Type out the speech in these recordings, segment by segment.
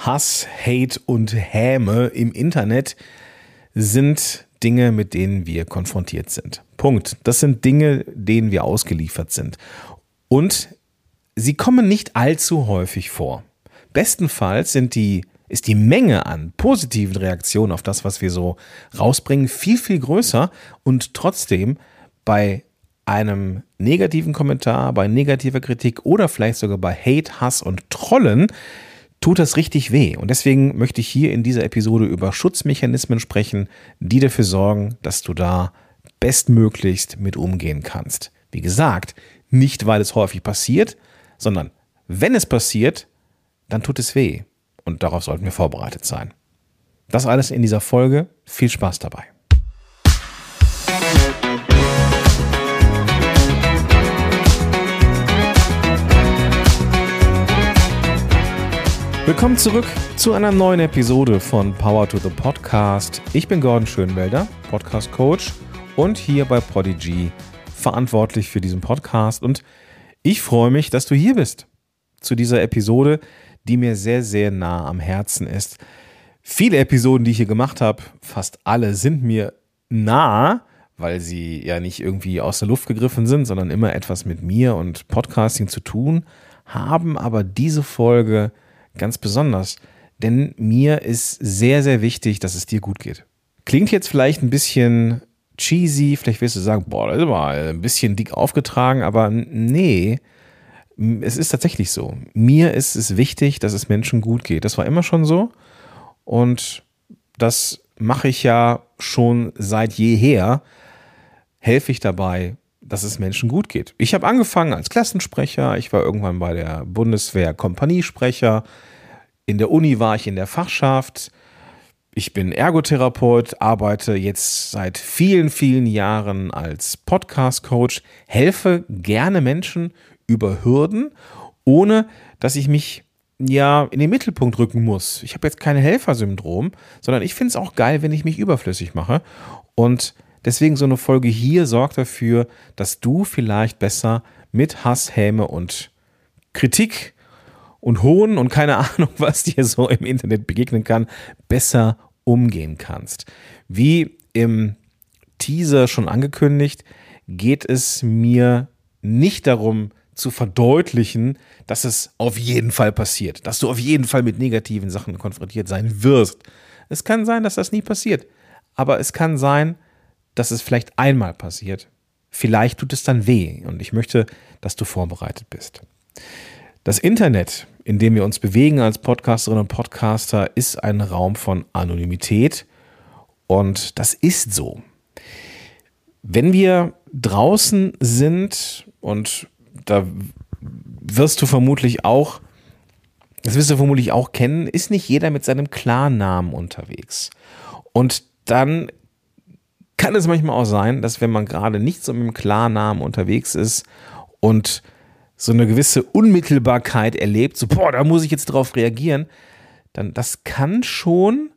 Hass, Hate und Häme im Internet sind Dinge, mit denen wir konfrontiert sind. Punkt. Das sind Dinge, denen wir ausgeliefert sind. Und sie kommen nicht allzu häufig vor. Bestenfalls sind die, ist die Menge an positiven Reaktionen auf das, was wir so rausbringen, viel, viel größer und trotzdem bei einem negativen Kommentar, bei negativer Kritik oder vielleicht sogar bei Hate, Hass und Trollen tut das richtig weh. Und deswegen möchte ich hier in dieser Episode über Schutzmechanismen sprechen, die dafür sorgen, dass du da bestmöglichst mit umgehen kannst. Wie gesagt, nicht weil es häufig passiert, sondern wenn es passiert, dann tut es weh. Und darauf sollten wir vorbereitet sein. Das alles in dieser Folge. Viel Spaß dabei. Willkommen zurück zu einer neuen Episode von Power to the Podcast. Ich bin Gordon Schönwelder, Podcast Coach und hier bei Prodigy verantwortlich für diesen Podcast. Und ich freue mich, dass du hier bist zu dieser Episode, die mir sehr, sehr nah am Herzen ist. Viele Episoden, die ich hier gemacht habe, fast alle sind mir nah, weil sie ja nicht irgendwie aus der Luft gegriffen sind, sondern immer etwas mit mir und Podcasting zu tun haben. Aber diese Folge ganz besonders, denn mir ist sehr, sehr wichtig, dass es dir gut geht. Klingt jetzt vielleicht ein bisschen cheesy, vielleicht wirst du sagen, boah, das ist mal ein bisschen dick aufgetragen, aber nee, es ist tatsächlich so. Mir ist es wichtig, dass es Menschen gut geht. Das war immer schon so und das mache ich ja schon seit jeher, helfe ich dabei, dass es Menschen gut geht. Ich habe angefangen als Klassensprecher, ich war irgendwann bei der Bundeswehr Kompaniesprecher, in der Uni war ich in der Fachschaft, ich bin Ergotherapeut, arbeite jetzt seit vielen, vielen Jahren als Podcast-Coach, helfe gerne Menschen über Hürden, ohne dass ich mich ja in den Mittelpunkt rücken muss. Ich habe jetzt kein Helfersyndrom, sondern ich finde es auch geil, wenn ich mich überflüssig mache. Und deswegen so eine Folge hier sorgt dafür, dass du vielleicht besser mit Hass, Häme und Kritik und Hohn und keine Ahnung, was dir so im Internet begegnen kann, besser umgehen kannst. Wie im Teaser schon angekündigt, geht es mir nicht darum zu verdeutlichen, dass es auf jeden Fall passiert, dass du auf jeden Fall mit negativen Sachen konfrontiert sein wirst. Es kann sein, dass das nie passiert, aber es kann sein, dass es vielleicht einmal passiert. Vielleicht tut es dann weh und ich möchte, dass du vorbereitet bist. Das Internet, in dem wir uns bewegen als Podcasterinnen und Podcaster, ist ein Raum von Anonymität und das ist so. Wenn wir draußen sind und da wirst du vermutlich auch, das wirst du vermutlich auch kennen, ist nicht jeder mit seinem Klarnamen unterwegs. Und dann kann es manchmal auch sein, dass wenn man gerade nicht so mit dem Klarnamen unterwegs ist und so eine gewisse Unmittelbarkeit erlebt, so, boah, da muss ich jetzt drauf reagieren, dann das kann schon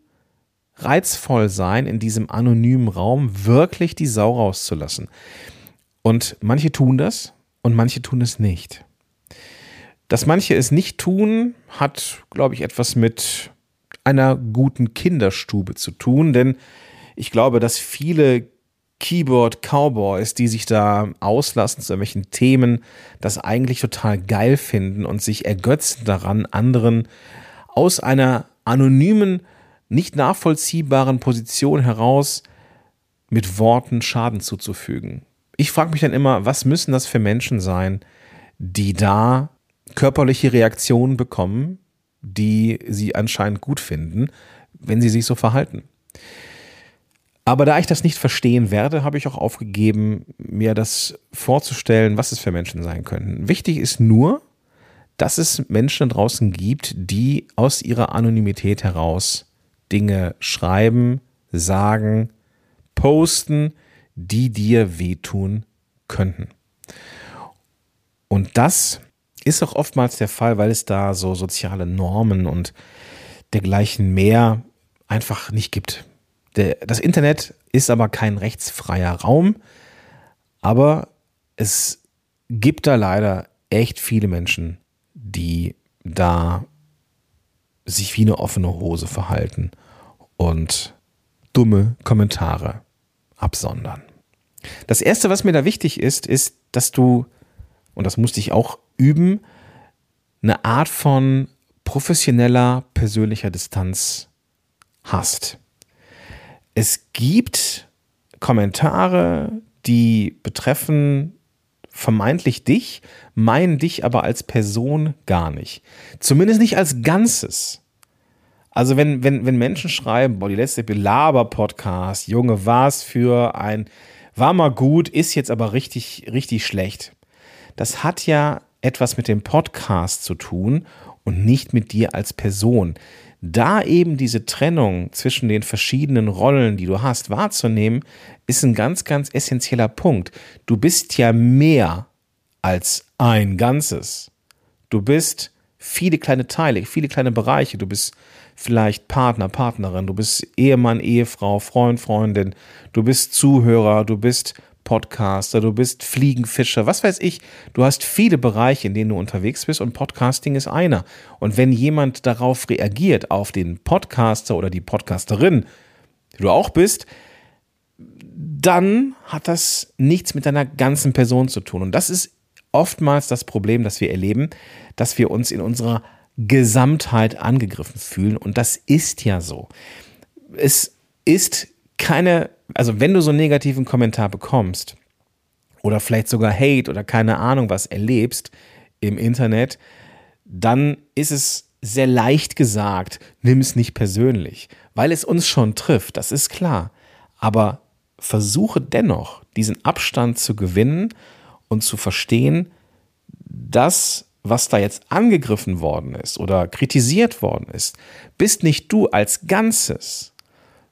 reizvoll sein, in diesem anonymen Raum wirklich die Sau rauszulassen. Und manche tun das und manche tun es nicht. Dass manche es nicht tun, hat, glaube ich, etwas mit einer guten Kinderstube zu tun, denn ich glaube, dass viele Keyboard Cowboys, die sich da auslassen zu irgendwelchen Themen, das eigentlich total geil finden und sich ergötzen daran, anderen aus einer anonymen, nicht nachvollziehbaren Position heraus mit Worten Schaden zuzufügen. Ich frage mich dann immer, was müssen das für Menschen sein, die da körperliche Reaktionen bekommen, die sie anscheinend gut finden, wenn sie sich so verhalten. Aber da ich das nicht verstehen werde, habe ich auch aufgegeben, mir das vorzustellen, was es für Menschen sein könnten. Wichtig ist nur, dass es Menschen draußen gibt, die aus ihrer Anonymität heraus Dinge schreiben, sagen, posten, die dir wehtun könnten. Und das ist auch oftmals der Fall, weil es da so soziale Normen und dergleichen mehr einfach nicht gibt. Der, das Internet ist aber kein rechtsfreier Raum, aber es gibt da leider echt viele Menschen, die da sich wie eine offene Hose verhalten und dumme Kommentare absondern. Das Erste, was mir da wichtig ist, ist, dass du, und das musste ich auch üben, eine Art von professioneller persönlicher Distanz hast. Es gibt Kommentare, die betreffen vermeintlich dich, meinen dich aber als Person gar nicht. Zumindest nicht als Ganzes. Also wenn, wenn, wenn Menschen schreiben, boah, die letzte Belaber-Podcast, Junge, was für ein, war mal gut, ist jetzt aber richtig, richtig schlecht. Das hat ja etwas mit dem Podcast zu tun und nicht mit dir als Person. Da eben diese Trennung zwischen den verschiedenen Rollen, die du hast, wahrzunehmen, ist ein ganz, ganz essentieller Punkt. Du bist ja mehr als ein Ganzes. Du bist viele kleine Teile, viele kleine Bereiche. Du bist vielleicht Partner, Partnerin, du bist Ehemann, Ehefrau, Freund, Freundin, du bist Zuhörer, du bist Podcaster, du bist Fliegenfischer, was weiß ich. Du hast viele Bereiche, in denen du unterwegs bist und Podcasting ist einer. Und wenn jemand darauf reagiert, auf den Podcaster oder die Podcasterin, die du auch bist, dann hat das nichts mit deiner ganzen Person zu tun. Und das ist oftmals das Problem, das wir erleben, dass wir uns in unserer Gesamtheit angegriffen fühlen. Und das ist ja so. Es ist keine also wenn du so einen negativen Kommentar bekommst oder vielleicht sogar Hate oder keine Ahnung was erlebst im Internet, dann ist es sehr leicht gesagt, nimm es nicht persönlich, weil es uns schon trifft, das ist klar. Aber versuche dennoch, diesen Abstand zu gewinnen und zu verstehen, dass was da jetzt angegriffen worden ist oder kritisiert worden ist, bist nicht du als Ganzes,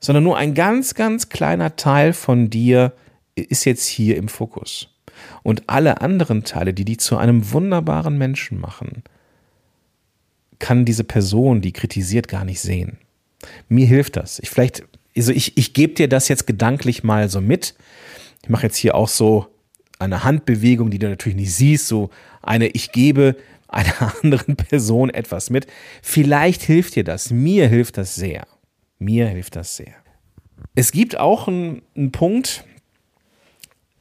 sondern nur ein ganz, ganz kleiner Teil von dir ist jetzt hier im Fokus. Und alle anderen Teile, die die zu einem wunderbaren Menschen machen, kann diese Person, die kritisiert, gar nicht sehen. Mir hilft das. Ich vielleicht, also ich, ich gebe dir das jetzt gedanklich mal so mit. Ich mache jetzt hier auch so eine Handbewegung, die du natürlich nicht siehst, so eine, ich gebe einer anderen Person etwas mit. Vielleicht hilft dir das. Mir hilft das sehr. Mir hilft das sehr. Es gibt auch einen, einen Punkt,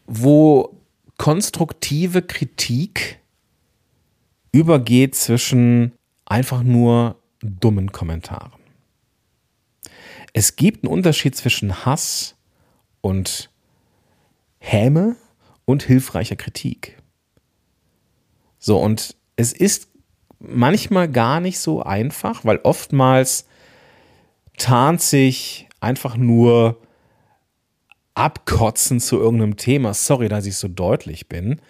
wo konstruktive Kritik übergeht zwischen einfach nur dummen Kommentaren. Es gibt einen Unterschied zwischen Hass und Häme und hilfreicher Kritik. So, und es ist manchmal gar nicht so einfach, weil oftmals tarnt sich einfach nur abkotzen zu irgendeinem Thema, sorry, dass ich so deutlich bin,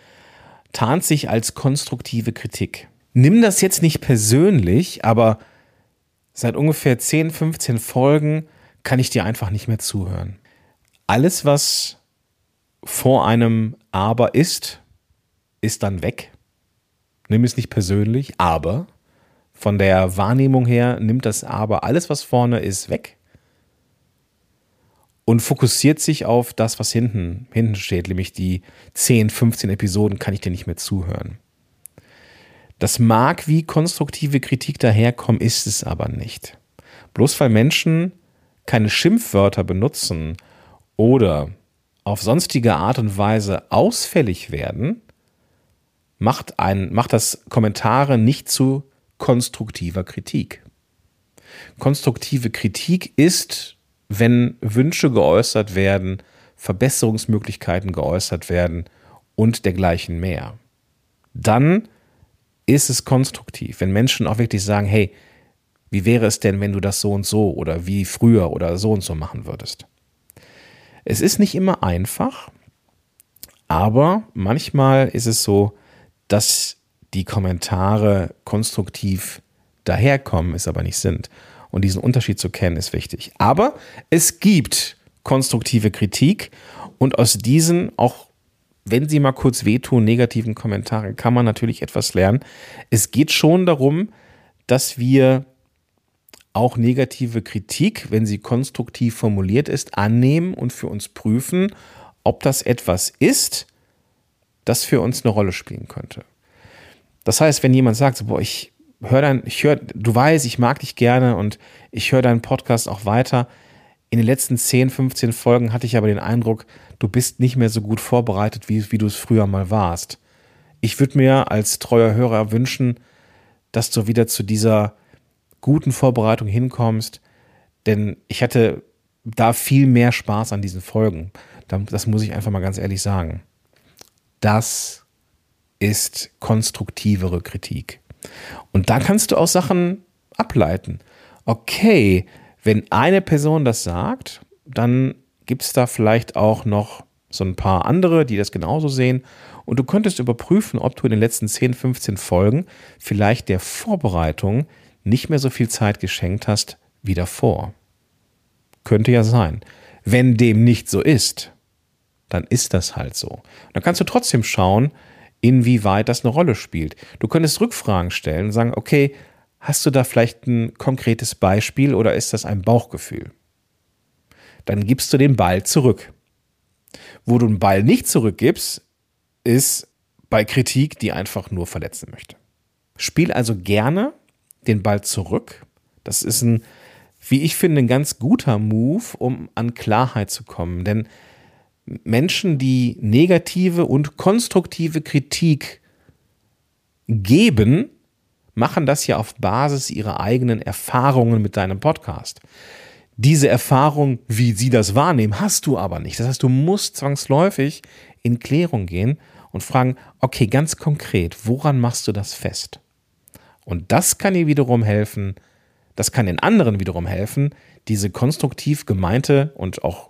tarnt sich als konstruktive Kritik. Nimm das jetzt nicht persönlich, aber seit ungefähr 10, 15 Folgen kann ich dir einfach nicht mehr zuhören. Alles, was vor einem Aber ist, ist dann weg. Nimm es nicht persönlich, aber von der Wahrnehmung her nimmt das Aber, alles, was vorne ist, weg und fokussiert sich auf das, was hinten, hinten steht, nämlich die 10, 15 Episoden kann ich dir nicht mehr zuhören. Das mag wie konstruktive Kritik daherkommen, ist es aber nicht. Bloß weil Menschen keine Schimpfwörter benutzen oder auf sonstige Art und Weise ausfällig werden, macht, ein, macht das Kommentare nicht zu konstruktiver Kritik. Konstruktive Kritik ist, wenn Wünsche geäußert werden, Verbesserungsmöglichkeiten geäußert werden und dergleichen mehr. Dann ist es konstruktiv, wenn Menschen auch wirklich sagen, hey, wie wäre es denn, wenn du das so und so oder wie früher oder so und so machen würdest? Es ist nicht immer einfach, aber manchmal ist es so, dass die Kommentare konstruktiv daherkommen, es aber nicht sind. Und diesen Unterschied zu kennen ist wichtig. Aber es gibt konstruktive Kritik und aus diesen auch wenn sie mal kurz wehtun, negativen Kommentaren, kann man natürlich etwas lernen. Es geht schon darum, dass wir auch negative Kritik, wenn sie konstruktiv formuliert ist, annehmen und für uns prüfen, ob das etwas ist, das für uns eine Rolle spielen könnte. Das heißt, wenn jemand sagt, boah, ich höre dein, ich höre, du weißt, ich mag dich gerne und ich höre deinen Podcast auch weiter. In den letzten 10, 15 Folgen hatte ich aber den Eindruck, du bist nicht mehr so gut vorbereitet, wie, wie du es früher mal warst. Ich würde mir als treuer Hörer wünschen, dass du wieder zu dieser guten Vorbereitung hinkommst, denn ich hatte da viel mehr Spaß an diesen Folgen. Das muss ich einfach mal ganz ehrlich sagen. Das ist konstruktivere Kritik. Und da kannst du auch Sachen ableiten. Okay, wenn eine Person das sagt, dann gibt es da vielleicht auch noch so ein paar andere, die das genauso sehen. Und du könntest überprüfen, ob du in den letzten 10, 15 Folgen vielleicht der Vorbereitung nicht mehr so viel Zeit geschenkt hast wie davor. Könnte ja sein. Wenn dem nicht so ist, dann ist das halt so. Dann kannst du trotzdem schauen, inwieweit das eine Rolle spielt. Du könntest Rückfragen stellen und sagen, okay, hast du da vielleicht ein konkretes Beispiel oder ist das ein Bauchgefühl? Dann gibst du den Ball zurück. Wo du den Ball nicht zurückgibst, ist bei Kritik, die einfach nur verletzen möchte. Spiel also gerne den Ball zurück. Das ist ein, wie ich finde, ein ganz guter Move, um an Klarheit zu kommen. Denn Menschen, die negative und konstruktive Kritik geben, machen das ja auf Basis ihrer eigenen Erfahrungen mit deinem Podcast. Diese Erfahrung, wie sie das wahrnehmen, hast du aber nicht. Das heißt, du musst zwangsläufig in Klärung gehen und fragen, okay, ganz konkret, woran machst du das fest? Und das kann dir wiederum helfen, das kann den anderen wiederum helfen, diese konstruktiv gemeinte und auch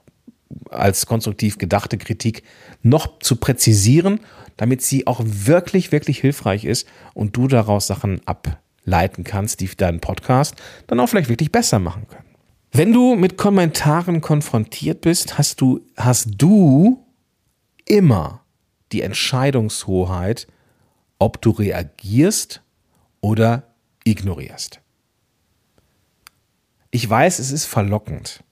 als konstruktiv gedachte Kritik noch zu präzisieren, damit sie auch wirklich, wirklich hilfreich ist und du daraus Sachen ableiten kannst, die deinen Podcast dann auch vielleicht wirklich besser machen können. Wenn du mit Kommentaren konfrontiert bist, hast du, hast du immer die Entscheidungshoheit, ob du reagierst oder ignorierst. Ich weiß, es ist verlockend,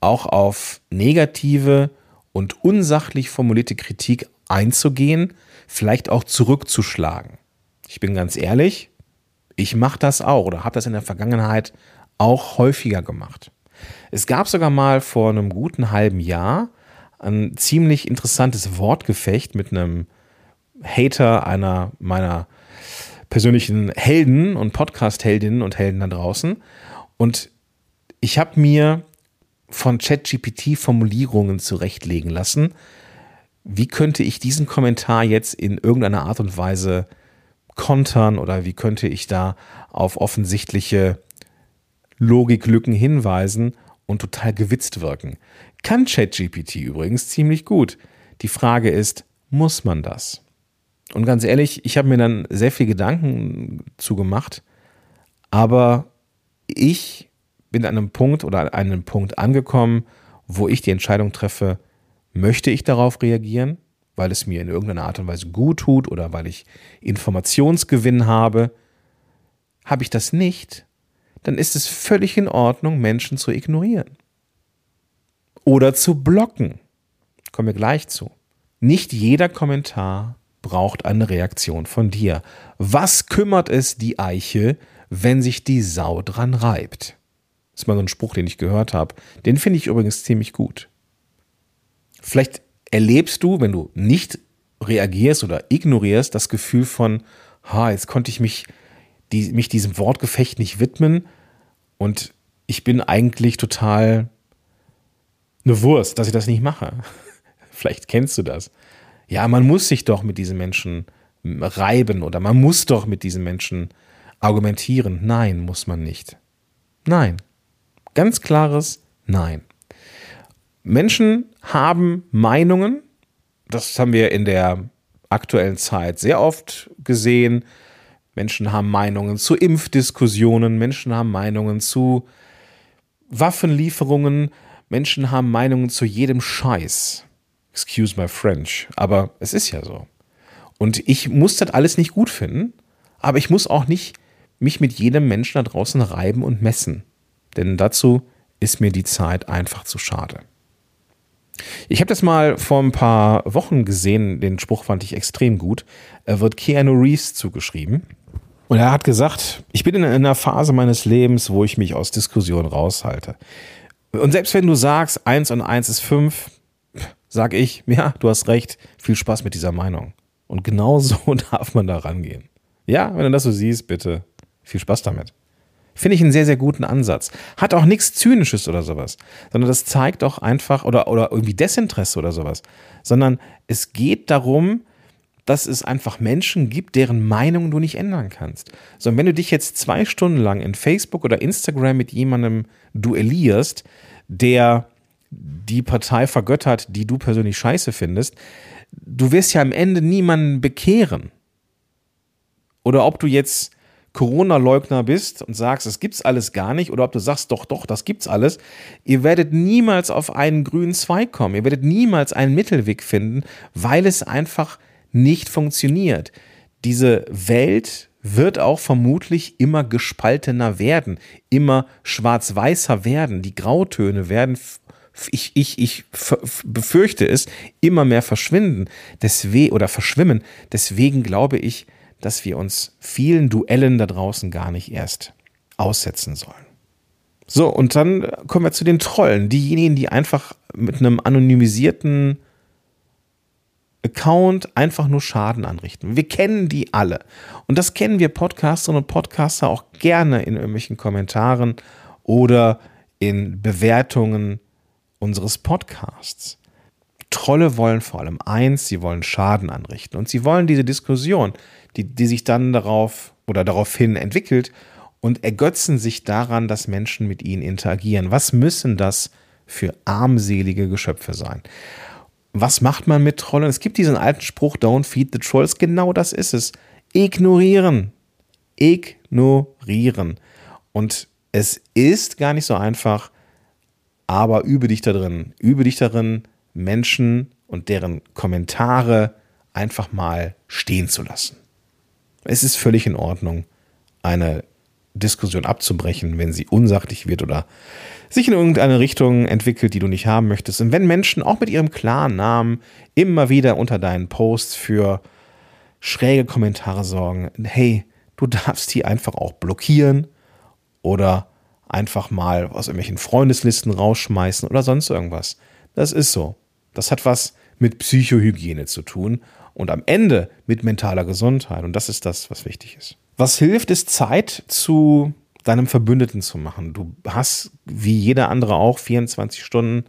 auch auf negative und unsachlich formulierte Kritik einzugehen, vielleicht auch zurückzuschlagen. Ich bin ganz ehrlich, ich mache das auch oder habe das in der Vergangenheit auch häufiger gemacht. Es gab sogar mal vor einem guten halben Jahr ein ziemlich interessantes Wortgefecht mit einem Hater einer meiner persönlichen Helden und Podcast-Heldinnen und Helden da draußen. Und ich habe mir von ChatGPT Formulierungen zurechtlegen lassen. Wie könnte ich diesen Kommentar jetzt in irgendeiner Art und Weise kontern oder wie könnte ich da auf offensichtliche Logiklücken hinweisen und total gewitzt wirken? Kann ChatGPT übrigens ziemlich gut. Die Frage ist, muss man das? Und ganz ehrlich, ich habe mir dann sehr viel Gedanken zugemacht, aber ich bin an einem Punkt oder an einem Punkt angekommen, wo ich die Entscheidung treffe, möchte ich darauf reagieren, weil es mir in irgendeiner Art und Weise gut tut oder weil ich Informationsgewinn habe. Habe ich das nicht, dann ist es völlig in Ordnung, Menschen zu ignorieren. Oder zu blocken. Kommen wir gleich zu. Nicht jeder Kommentar braucht eine Reaktion von dir. Was kümmert es die Eiche, wenn sich die Sau dran reibt? Ist mal so ein Spruch, den ich gehört habe. Den finde ich übrigens ziemlich gut. Vielleicht erlebst du, wenn du nicht reagierst oder ignorierst, das Gefühl von, ha, jetzt konnte ich mich, die, mich diesem Wortgefecht nicht widmen und ich bin eigentlich total eine Wurst, dass ich das nicht mache. Vielleicht kennst du das. Ja, man muss sich doch mit diesen Menschen reiben oder man muss doch mit diesen Menschen argumentieren. Nein, muss man nicht. Nein, Ganz klares Nein. Menschen haben Meinungen, das haben wir in der aktuellen Zeit sehr oft gesehen. Menschen haben Meinungen zu Impfdiskussionen, Menschen haben Meinungen zu Waffenlieferungen, Menschen haben Meinungen zu jedem Scheiß. Excuse my French, aber es ist ja so. Und ich muss das alles nicht gut finden, aber ich muss auch nicht mich mit jedem Menschen da draußen reiben und messen. Denn dazu ist mir die Zeit einfach zu schade. Ich habe das mal vor ein paar Wochen gesehen, den Spruch fand ich extrem gut. Er wird Keanu Reeves zugeschrieben. Und er hat gesagt, ich bin in einer Phase meines Lebens, wo ich mich aus Diskussionen raushalte. Und selbst wenn du sagst, eins und eins ist fünf, sag ich, ja, du hast recht, viel Spaß mit dieser Meinung. Und genau so darf man da rangehen. Ja, wenn du das so siehst, bitte viel Spaß damit. Finde ich einen sehr, sehr guten Ansatz. Hat auch nichts Zynisches oder sowas, sondern das zeigt auch einfach, oder, oder irgendwie Desinteresse oder sowas, sondern es geht darum, dass es einfach Menschen gibt, deren Meinung du nicht ändern kannst. Sondern wenn du dich jetzt zwei Stunden lang in Facebook oder Instagram mit jemandem duellierst, der die Partei vergöttert, die du persönlich scheiße findest, du wirst ja am Ende niemanden bekehren. Oder ob du jetzt Corona-Leugner bist und sagst, es gibt's alles gar nicht, oder ob du sagst, doch, doch, das gibt's alles, ihr werdet niemals auf einen grünen Zweig kommen. Ihr werdet niemals einen Mittelweg finden, weil es einfach nicht funktioniert. Diese Welt wird auch vermutlich immer gespaltener werden, immer schwarz-weißer werden. Die Grautöne werden, ich, ich, ich befürchte es, immer mehr verschwinden deswegen, oder verschwimmen. Deswegen glaube ich, dass wir uns vielen Duellen da draußen gar nicht erst aussetzen sollen. So, und dann kommen wir zu den Trollen, diejenigen, die einfach mit einem anonymisierten Account einfach nur Schaden anrichten. Wir kennen die alle. Und das kennen wir Podcasterinnen und Podcaster auch gerne in irgendwelchen Kommentaren oder in Bewertungen unseres Podcasts. Trolle wollen vor allem eins, sie wollen Schaden anrichten. Und sie wollen diese Diskussion, die, die sich dann darauf oder daraufhin entwickelt und ergötzen sich daran, dass Menschen mit ihnen interagieren. Was müssen das für armselige Geschöpfe sein? Was macht man mit Trollen? Es gibt diesen alten Spruch, don't feed the trolls. Genau das ist es. Ignorieren. Ignorieren. Und es ist gar nicht so einfach, aber übe dich da drin. Übe dich darin, Menschen und deren Kommentare einfach mal stehen zu lassen. Es ist völlig in Ordnung, eine Diskussion abzubrechen, wenn sie unsachlich wird oder sich in irgendeine Richtung entwickelt, die du nicht haben möchtest. Und wenn Menschen auch mit ihrem klaren Namen immer wieder unter deinen Posts für schräge Kommentare sorgen, hey, du darfst die einfach auch blockieren oder einfach mal aus irgendwelchen Freundeslisten rausschmeißen oder sonst irgendwas. Das ist so. Das hat was mit Psychohygiene zu tun und am Ende mit mentaler Gesundheit. Und das ist das, was wichtig ist. Was hilft, ist Zeit zu deinem Verbündeten zu machen. Du hast, wie jeder andere auch, 24 Stunden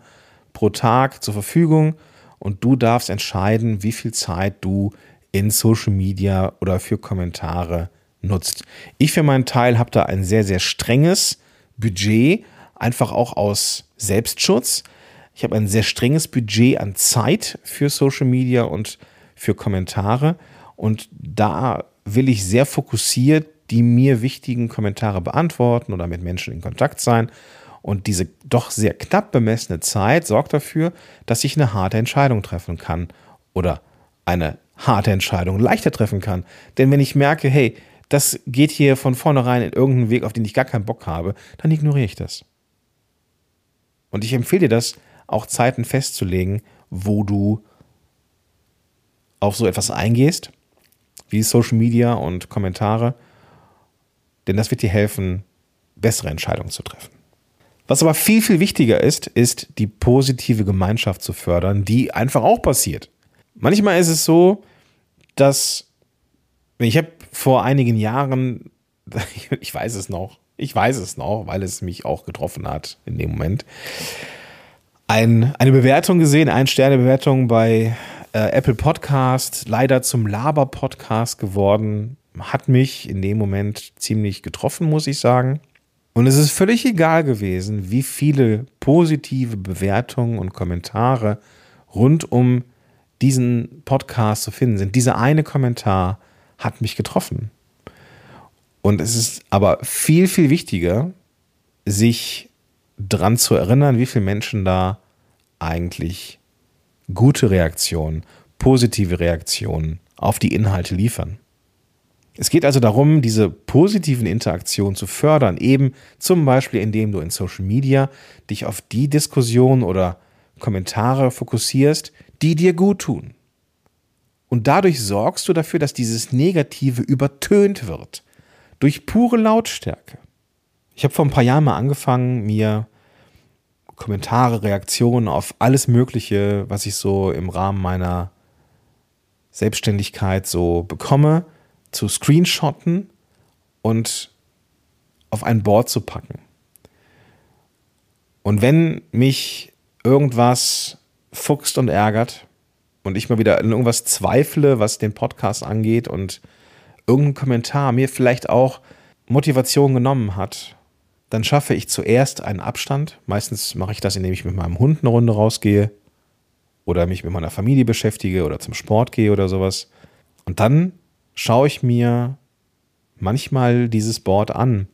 pro Tag zur Verfügung und du darfst entscheiden, wie viel Zeit du in Social Media oder für Kommentare nutzt. Ich für meinen Teil habe da ein sehr, sehr strenges Budget, einfach auch aus Selbstschutz. Ich habe ein sehr strenges Budget an Zeit für Social Media und für Kommentare. Und da will ich sehr fokussiert die mir wichtigen Kommentare beantworten oder mit Menschen in Kontakt sein. Und diese doch sehr knapp bemessene Zeit sorgt dafür, dass ich eine harte Entscheidung treffen kann oder eine harte Entscheidung leichter treffen kann. Denn wenn ich merke, hey, das geht hier von vornherein in irgendeinen Weg, auf den ich gar keinen Bock habe, dann ignoriere ich das. Und ich empfehle dir das, auch Zeiten festzulegen, wo du auf so etwas eingehst, wie Social Media und Kommentare, denn das wird dir helfen, bessere Entscheidungen zu treffen. Was aber viel, viel wichtiger ist, ist die positive Gemeinschaft zu fördern, die einfach auch passiert. Manchmal ist es so, dass ich habe vor einigen Jahren, ich weiß es noch, ich weiß es noch, weil es mich auch getroffen hat in dem Moment, ein, eine Bewertung gesehen, eine Sternebewertung bei äh, Apple Podcast, leider zum Laber-Podcast geworden. Hat mich in dem Moment ziemlich getroffen, muss ich sagen. Und es ist völlig egal gewesen, wie viele positive Bewertungen und Kommentare rund um diesen Podcast zu finden sind. Dieser eine Kommentar hat mich getroffen. Und es ist aber viel, viel wichtiger, sich dran zu erinnern, wie viele Menschen da eigentlich gute Reaktionen, positive Reaktionen auf die Inhalte liefern. Es geht also darum, diese positiven Interaktionen zu fördern, eben zum Beispiel indem du in Social Media dich auf die Diskussion oder Kommentare fokussierst, die dir gut tun. Und dadurch sorgst du dafür, dass dieses Negative übertönt wird. Durch pure Lautstärke. Ich habe vor ein paar Jahren mal angefangen, mir Kommentare, Reaktionen auf alles Mögliche, was ich so im Rahmen meiner Selbstständigkeit so bekomme, zu screenshotten und auf ein Board zu packen. Und wenn mich irgendwas fuchst und ärgert und ich mal wieder in irgendwas zweifle, was den Podcast angeht und irgendein Kommentar mir vielleicht auch Motivation genommen hat, dann schaffe ich zuerst einen Abstand. Meistens mache ich das, indem ich mit meinem Hund eine Runde rausgehe oder mich mit meiner Familie beschäftige oder zum Sport gehe oder sowas. Und dann schaue ich mir manchmal dieses Board an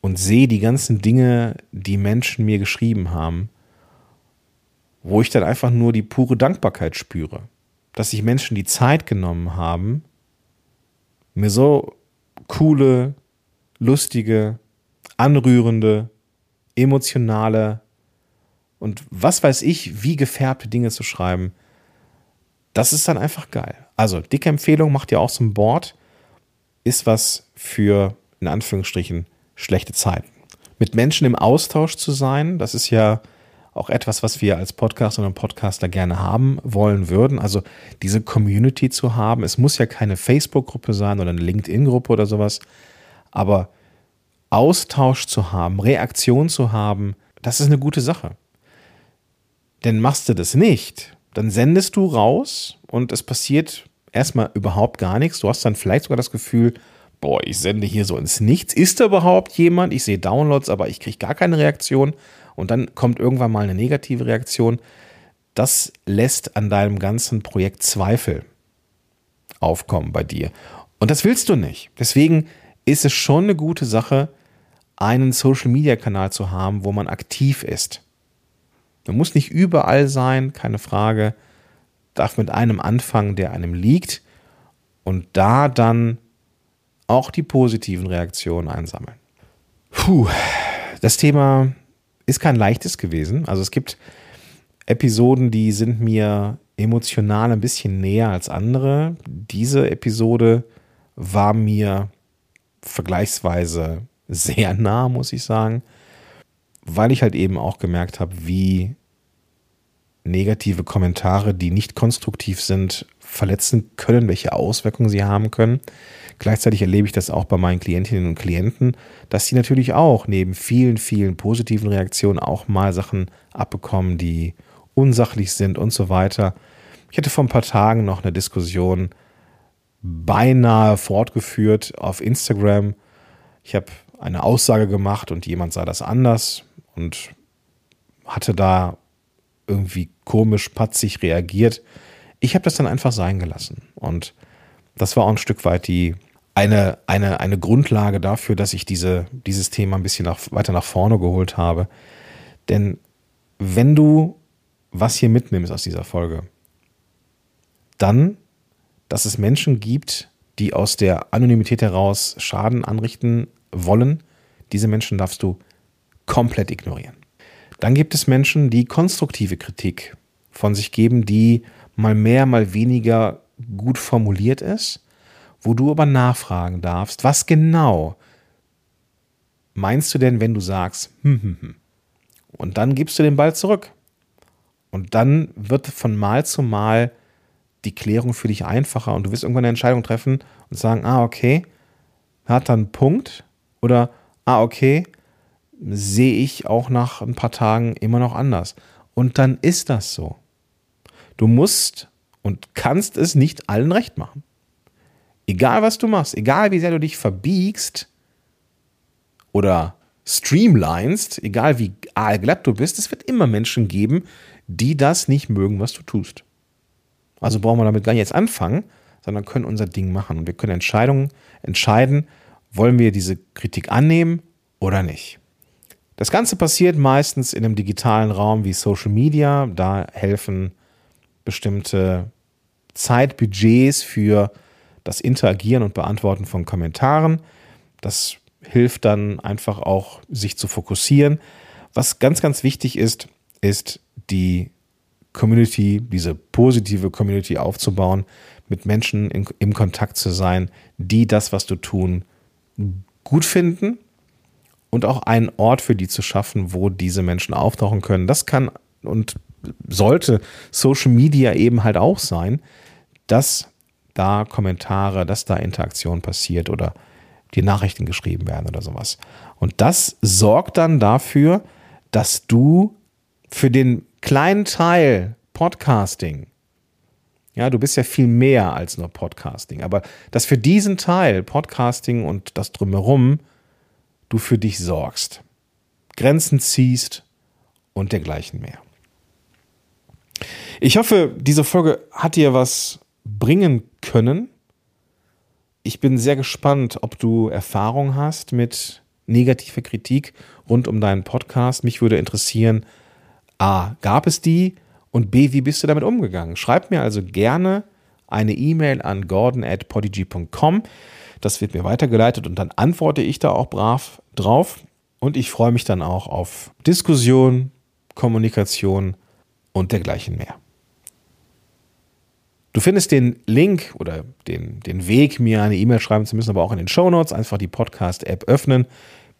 und sehe die ganzen Dinge, die Menschen mir geschrieben haben, wo ich dann einfach nur die pure Dankbarkeit spüre, dass sich Menschen die Zeit genommen haben, mir so coole, lustige, anrührende, emotionale und was weiß ich, wie gefärbte Dinge zu schreiben. Das ist dann einfach geil. Also, dicke Empfehlung, macht ihr auch so ein Board. Ist was für, in Anführungsstrichen, schlechte Zeiten. Mit Menschen im Austausch zu sein, das ist ja auch etwas, was wir als Podcaster und Podcaster gerne haben wollen würden. Also diese Community zu haben. Es muss ja keine Facebook-Gruppe sein oder eine LinkedIn-Gruppe oder sowas. Aber Austausch zu haben, Reaktion zu haben, das ist eine gute Sache. Denn machst du das nicht, dann sendest du raus und es passiert erstmal überhaupt gar nichts. Du hast dann vielleicht sogar das Gefühl, boah, ich sende hier so ins Nichts. Ist da überhaupt jemand? Ich sehe Downloads, aber ich kriege gar keine Reaktion. Und dann kommt irgendwann mal eine negative Reaktion. Das lässt an deinem ganzen Projekt Zweifel aufkommen bei dir. Und das willst du nicht. Deswegen ist es schon eine gute Sache, einen Social-Media-Kanal zu haben, wo man aktiv ist. Man muss nicht überall sein, keine Frage. Darf mit einem anfangen, der einem liegt und da dann auch die positiven Reaktionen einsammeln. Puh, das Thema ist kein leichtes gewesen. Also es gibt Episoden, die sind mir emotional ein bisschen näher als andere. Diese Episode war mir vergleichsweise sehr nah, muss ich sagen, weil ich halt eben auch gemerkt habe, wie negative Kommentare, die nicht konstruktiv sind, verletzen können, welche Auswirkungen sie haben können. Gleichzeitig erlebe ich das auch bei meinen Klientinnen und Klienten, dass sie natürlich auch neben vielen, vielen positiven Reaktionen auch mal Sachen abbekommen, die unsachlich sind und so weiter. Ich hatte vor ein paar Tagen noch eine Diskussion beinahe fortgeführt auf Instagram. Ich habe eine Aussage gemacht und jemand sah das anders und hatte da irgendwie komisch, patzig reagiert. Ich habe das dann einfach sein gelassen. Und das war auch ein Stück weit die eine, eine, eine Grundlage dafür, dass ich diese, dieses Thema ein bisschen nach, weiter nach vorne geholt habe. Denn wenn du was hier mitnimmst aus dieser Folge, dann, dass es Menschen gibt, die aus der Anonymität heraus Schaden anrichten wollen, diese Menschen darfst du komplett ignorieren. Dann gibt es Menschen, die konstruktive Kritik von sich geben, die mal mehr, mal weniger gut formuliert ist, wo du aber nachfragen darfst, was genau meinst du denn, wenn du sagst, hm, hm, hm. Und dann gibst du den Ball zurück. Und dann wird von Mal zu Mal die Klärung für dich einfacher und du wirst irgendwann eine Entscheidung treffen und sagen, ah, okay, hat dann einen Punkt oder, ah, okay, sehe ich auch nach ein paar Tagen immer noch anders. Und dann ist das so. Du musst und kannst es nicht allen recht machen. Egal was du machst, egal wie sehr du dich verbiegst oder streamlinest, egal wie aalglatt du bist, es wird immer Menschen geben, die das nicht mögen, was du tust. Also brauchen wir damit gar nicht jetzt anfangen, sondern können unser Ding machen. Und wir können Entscheidungen entscheiden, wollen wir diese Kritik annehmen oder nicht. Das Ganze passiert meistens in einem digitalen Raum wie Social Media. Da helfen bestimmte Zeitbudgets für das Interagieren und Beantworten von Kommentaren. Das hilft dann einfach auch, sich zu fokussieren. Was ganz, ganz wichtig ist, ist die Community, diese positive Community aufzubauen, mit Menschen in, im Kontakt zu sein, die das, was du tun, gut finden und auch einen Ort für die zu schaffen, wo diese Menschen auftauchen können. Das kann und sollte Social Media eben halt auch sein, dass da Kommentare, dass da Interaktion passiert oder die Nachrichten geschrieben werden oder sowas. Und das sorgt dann dafür, dass du für den kleinen Teil Podcasting, ja, du bist ja viel mehr als nur Podcasting, aber dass für diesen Teil Podcasting und das drumherum du für dich sorgst, Grenzen ziehst und dergleichen mehr. Ich hoffe, diese Folge hat dir was bringen können. Ich bin sehr gespannt, ob du Erfahrung hast mit negativer Kritik rund um deinen Podcast. Mich würde interessieren, a, gab es die und b, wie bist du damit umgegangen? Schreib mir also gerne eine E-Mail an gordon at podigy.com. Das wird mir weitergeleitet und dann antworte ich da auch brav drauf. Und ich freue mich dann auch auf Diskussion, Kommunikation und dergleichen mehr. Du findest den Link oder den, den Weg, mir eine E-Mail schreiben zu müssen, aber auch in den Show Notes. Einfach die Podcast-App öffnen,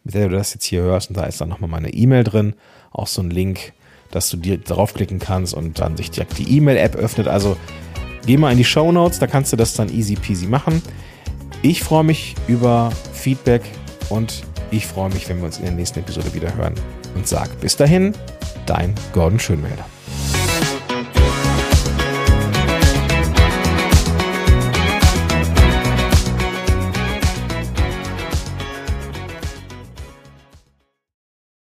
mit der du das jetzt hier hörst. Und da ist dann nochmal meine E-Mail drin. Auch so ein Link, dass du dir draufklicken kannst und dann sich direkt die E-Mail-App öffnet. Also geh mal in die Show Notes, da kannst du das dann easy peasy machen. Ich freue mich über Feedback und ich freue mich, wenn wir uns in der nächsten Episode wieder hören. Und sag bis dahin, dein Gordon Schönmelder.